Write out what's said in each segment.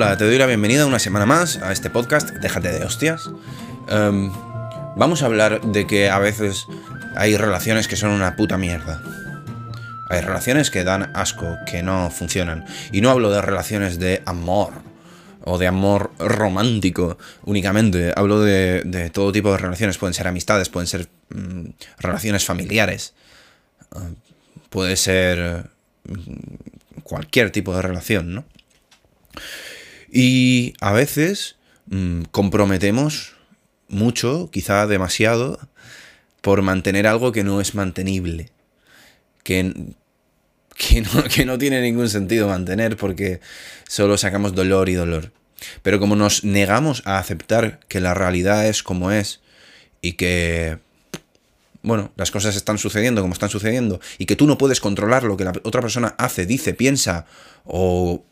Hola, te doy la bienvenida una semana más a este podcast, déjate de hostias. Em, vamos a hablar de que a veces hay relaciones que son una puta mierda. Hay relaciones que dan asco, que no funcionan. Y no hablo de relaciones de amor o de amor romántico únicamente. Hablo de, todo tipo de relaciones. Pueden ser amistades, pueden ser mm, relaciones familiares. Em, puede ser mm, cualquier tipo de relación, ¿no? Y a veces mm, comprometemos mucho, quizá demasiado, por mantener algo que no es mantenible. Que, que, no, que no tiene ningún sentido mantener porque solo sacamos dolor y dolor. Pero como nos negamos a aceptar que la realidad es como es y que, bueno, las cosas están sucediendo como están sucediendo y que tú no puedes controlar lo que la otra persona hace, dice, piensa o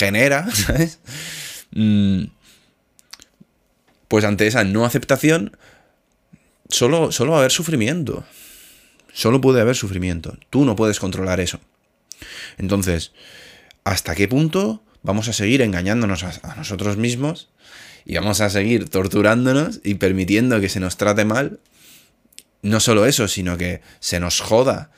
genera, ¿sabes? Mm, pues ante esa no aceptación, solo, solo va a haber sufrimiento. Solo puede haber sufrimiento. Tú no puedes controlar eso. Entonces, ¿hasta qué punto vamos a seguir engañándonos a, nosotros mismos y vamos a seguir torturándonos y permitiendo que se nos trate mal? No solo eso, sino que se nos joda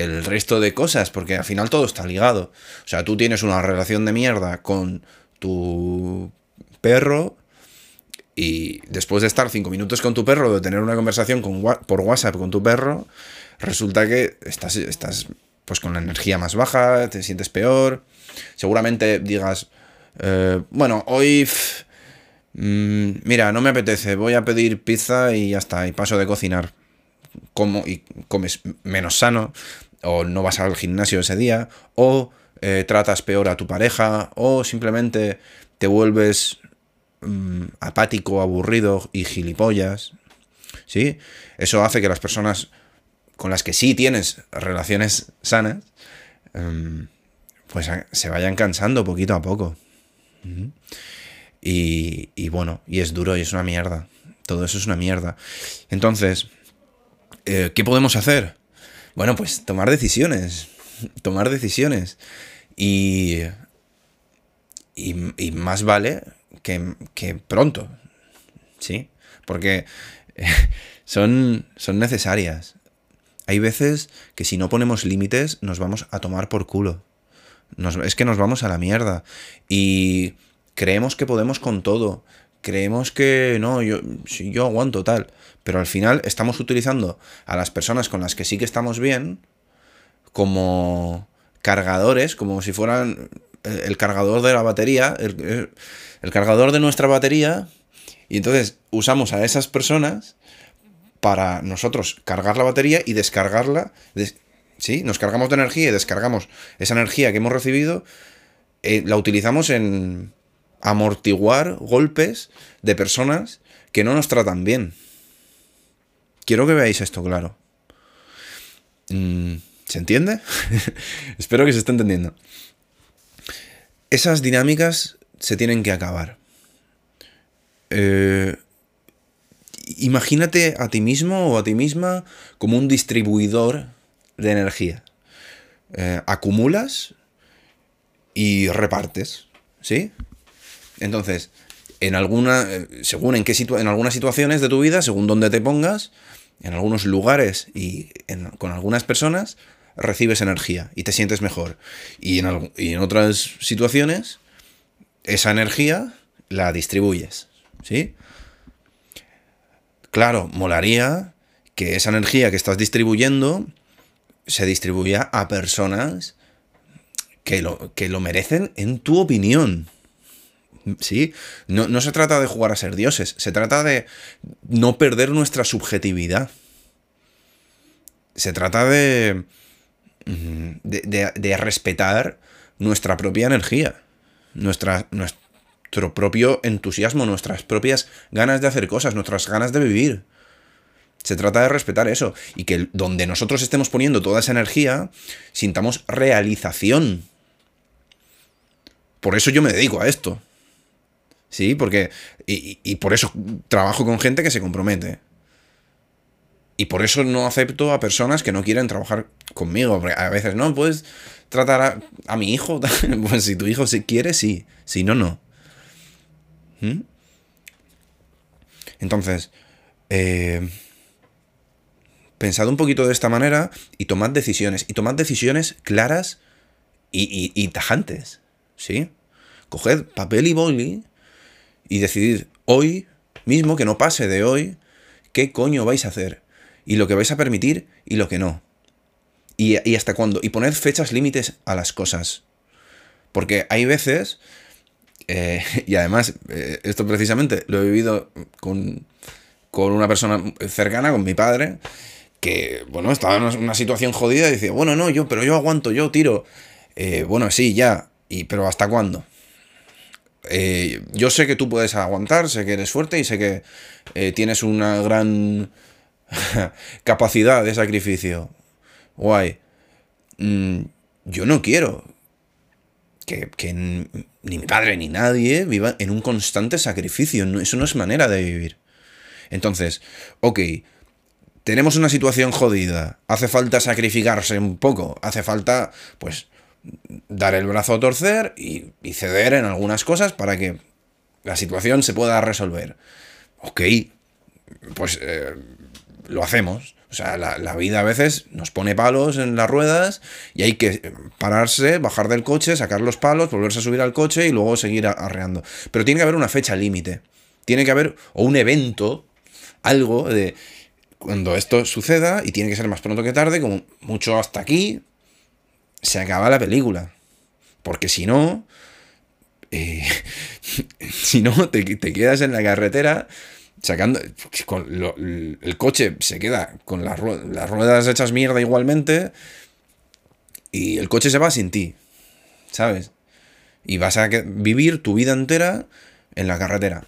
el resto de cosas, porque al final todo está ligado. O sea, tú tienes una relación de mierda con tu perro y después de estar cinco minutos con tu perro, de tener una conversación con, por WhatsApp con tu perro, resulta que estás, estás pues con la energía más baja, te sientes peor. Seguramente digas, eh, bueno, hoy... Mm, mira, no me apetece, voy a pedir pizza y ya está, y paso de cocinar como y comes menos sano, o no vas al gimnasio ese día, o eh, tratas peor a tu pareja, o simplemente te vuelves mm, apático, aburrido y gilipollas. ¿Sí? Eso hace que las personas con las que sí tienes relaciones sanas, em, pues se vayan cansando poquito a poco. y, y, bueno, y es duro y es una mierda. Todo eso es una mierda. Entonces, eh, ¿qué podemos hacer? Bueno, pues tomar decisiones. Tomar decisiones. Y, y, más vale que, que, pronto. ¿Sí? Porque son, son necesarias. Hay veces que si no ponemos límites nos vamos a tomar por culo. es que nos vamos a la mierda. Y creemos que podemos con todo creemos que no, yo, yo aguanto tal, pero al final estamos utilizando a las personas con las que sí que estamos bien como cargadores, como si fueran el, cargador de la batería, el, cargador de nuestra batería, y entonces usamos a esas personas para nosotros cargar la batería y descargarla. sí, nos cargamos de energía y descargamos esa energía que hemos recibido, eh, la utilizamos en, amortiguar golpes de personas que no nos tratan bien. Quiero que veáis esto claro. Mm, ¿Se entiende? Espero que se esté entendiendo. Esas dinámicas se tienen que acabar. Eh, imagínate a ti mismo o a ti misma como un distribuidor de energía. Eh, acumulas y repartes. ¿Sí? Entonces, en alguna, eh, según en qué en algunas situaciones de tu vida, según donde te pongas, en algunos lugares y con algunas personas, recibes energía y te sientes mejor. Y en, y en otras situaciones, esa energía la distribuyes. ¿Sí? Claro, molaría que esa energía que estás distribuyendo se distribuya a personas que lo, que lo merecen en tu opinión. Sí, no, se trata de jugar a ser dioses, se trata de no perder nuestra subjetividad. Se trata de, mm, de, respetar nuestra propia energía, nuestra, nuestro propio entusiasmo, nuestras propias ganas de hacer cosas, nuestras ganas de vivir. Se trata de respetar eso y que donde nosotros estemos poniendo toda esa energía, sintamos realización. Por eso yo me dedico a esto. Sí, porque. Y, por eso trabajo con gente que se compromete. Y por eso no acepto a personas que no quieren trabajar conmigo. Porque a veces, no, pues. tratar a, mi hijo? pues si tu hijo se quiere, sí. Si no, no. ¿Mm? Entonces, eh, pensad un poquito de esta manera y tomad decisiones. Y tomad decisiones claras y, y tajantes. ¿Sí? Coged papel y boli y decidid hoy mismo, que no pase de hoy, qué coño vais a hacer. Y lo que vais a permitir y lo que no. Y, hasta cuándo. Y poned fechas límites a las cosas. Porque hay veces, eh, y además, eh, esto precisamente lo he vivido con, con una persona cercana, con mi padre, que, bueno, estaba en una situación jodida y decía, bueno, no, yo, pero yo aguanto, yo tiro. Eh, bueno, sí, ya, y, pero ¿hasta cuándo? Yo sé que tú puedes aguantar, sé que eres fuerte y sé que tienes una gran capacidad de sacrificio guay. Mm, yo no quiero que, ni mi padre ni nadie viva en un constante sacrificio. eso no es manera de vivir. Entonces, ok, tenemos una situación jodida. Hace falta sacrificarse un poco. Hace falta, pues, dar el brazo a torcer y, ceder en algunas cosas para que la situación se pueda resolver. Ok, pues eh, lo hacemos. O sea, la, vida a veces nos pone palos en las ruedas y hay que pararse, bajar del coche, sacar los palos, volverse a subir al coche y luego seguir arreando. Pero tiene que haber una fecha límite. Tiene que haber, o un evento, algo de cuando esto suceda, y tiene que ser más pronto que tarde, como mucho hasta aquí, se acaba la película. Porque si no, eh, si no, te, te quedas en la carretera sacando. El coche se queda con las, ruedas hechas mierda igualmente. Y el coche se va sin ti. ¿Sabes? Y vas a vivir tu vida entera en la carretera.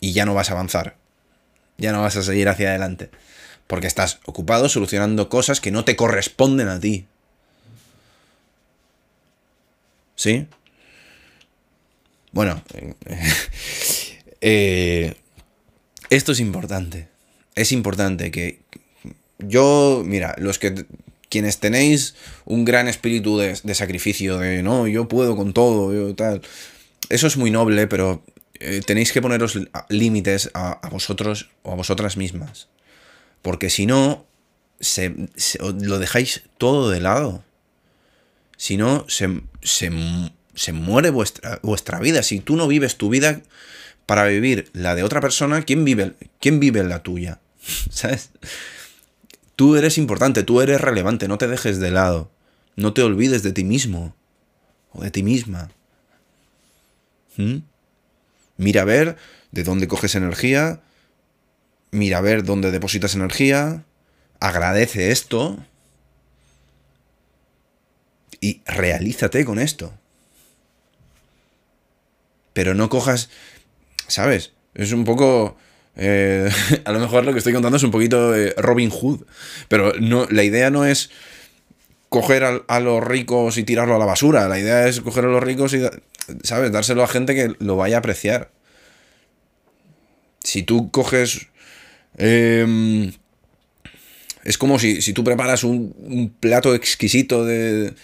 Y ya no vas a avanzar. Ya no vas a seguir hacia adelante. Porque estás ocupado solucionando cosas que no te corresponden a ti. ¿Sí? Bueno, Eh, esto es importante. Es importante que yo, mira, los que quienes tenéis un gran espíritu de, sacrificio, de no, yo puedo con todo, yo tal. Eso es muy noble, pero eh, tenéis que poneros límites a, vosotros o a vosotras mismas. Porque si no, se, lo dejáis todo de lado. Si no, se, se muere vuestra, vuestra vida. Si tú no vives tu vida para vivir la de otra persona, ¿quién vive, quién vive la tuya? ¿Sabes? Tú eres importante, tú eres relevante, no te dejes de lado. No te olvides de ti mismo o de ti misma. ¿Mm? Mira a ver de dónde coges energía, mira a ver dónde depositas energía, agradece esto y realízate con esto. Pero no cojas ¿Sabes? Es un poco... Eh, a lo mejor lo que estoy contando es un poquito de Robin Hood, pero no, la idea no es coger a, los ricos y tirarlo a la basura, la idea es coger a los ricos y, ¿sabes? Dárselo a gente que lo vaya a apreciar. Si tú coges... Em, es como si, si tú preparas un plato exquisito de,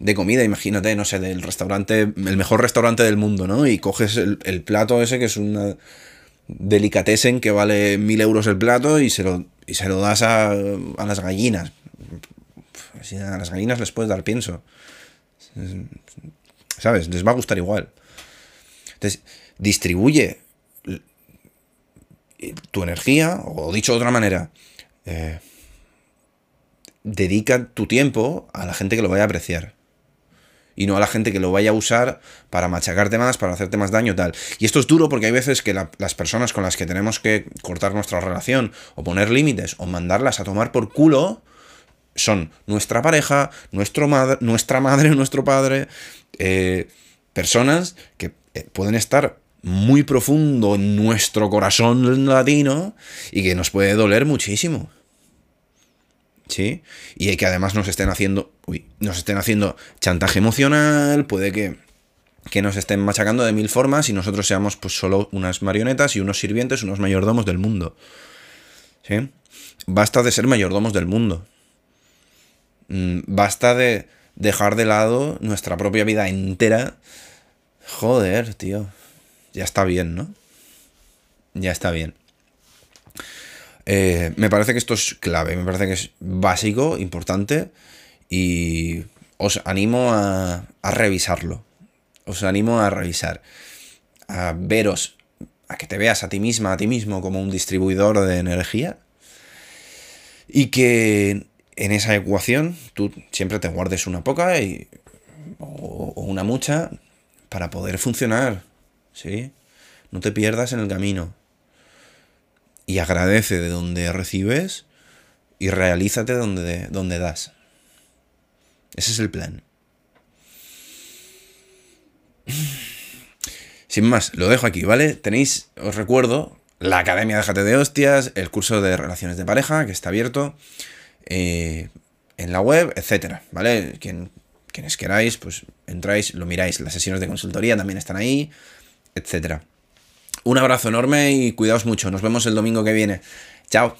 de comida, imagínate, no sé, del restaurante, el mejor restaurante del mundo, ¿no? Y coges el, plato ese que es una delicatessen que vale mil euros el plato y se lo, y se lo das a, a las gallinas. A las gallinas les puedes dar pienso. ¿Sabes? Les va a gustar igual. Entonces, distribuye tu energía, o dicho de otra manera, eh, dedica tu tiempo a la gente que lo vaya a apreciar y no a la gente que lo vaya a usar para machacarte más, para hacerte más daño, tal. Y esto es duro porque hay veces que las personas con las que tenemos que cortar nuestra relación o poner límites o mandarlas a tomar por culo son nuestra pareja, nuestro nuestra madre, nuestro padre, eh, personas que eh, pueden estar muy profundo en nuestro corazón latino y que nos puede doler muchísimo. ¿Sí? Y que además nos estén haciendo, uy, nos estén haciendo chantaje emocional, puede que, que nos estén machacando de mil formas y nosotros seamos pues solo unas marionetas y unos sirvientes, unos mayordomos del mundo. ¿Sí? Basta de ser mayordomos del mundo. Mm, basta de, dejar de lado nuestra propia vida entera. Joder, tío. Ya está bien, ¿no? Ya está bien. Eh, me parece que esto es clave, me parece que es básico, importante y os animo a, a revisarlo. Os animo a revisar, a veros, a que te veas a ti misma, a ti mismo como un distribuidor de energía y que en esa ecuación tú siempre te guardes una poca y, o, o una mucha para poder funcionar, ¿sí? No te pierdas en el camino y agradece de donde recibes y realízate donde, donde das. Ese es el plan. Sin más, lo dejo aquí, ¿vale? Tenéis, os recuerdo, la Academia Déjate de Hostias, el curso de Relaciones de Pareja, que está abierto eh, en la web, etcétera, ¿vale? Quien, quienes queráis, pues entráis, lo miráis. Las sesiones de consultoría también están ahí, etcétera. Un abrazo enorme y cuidaos mucho. Nos vemos el domingo que viene. Chao.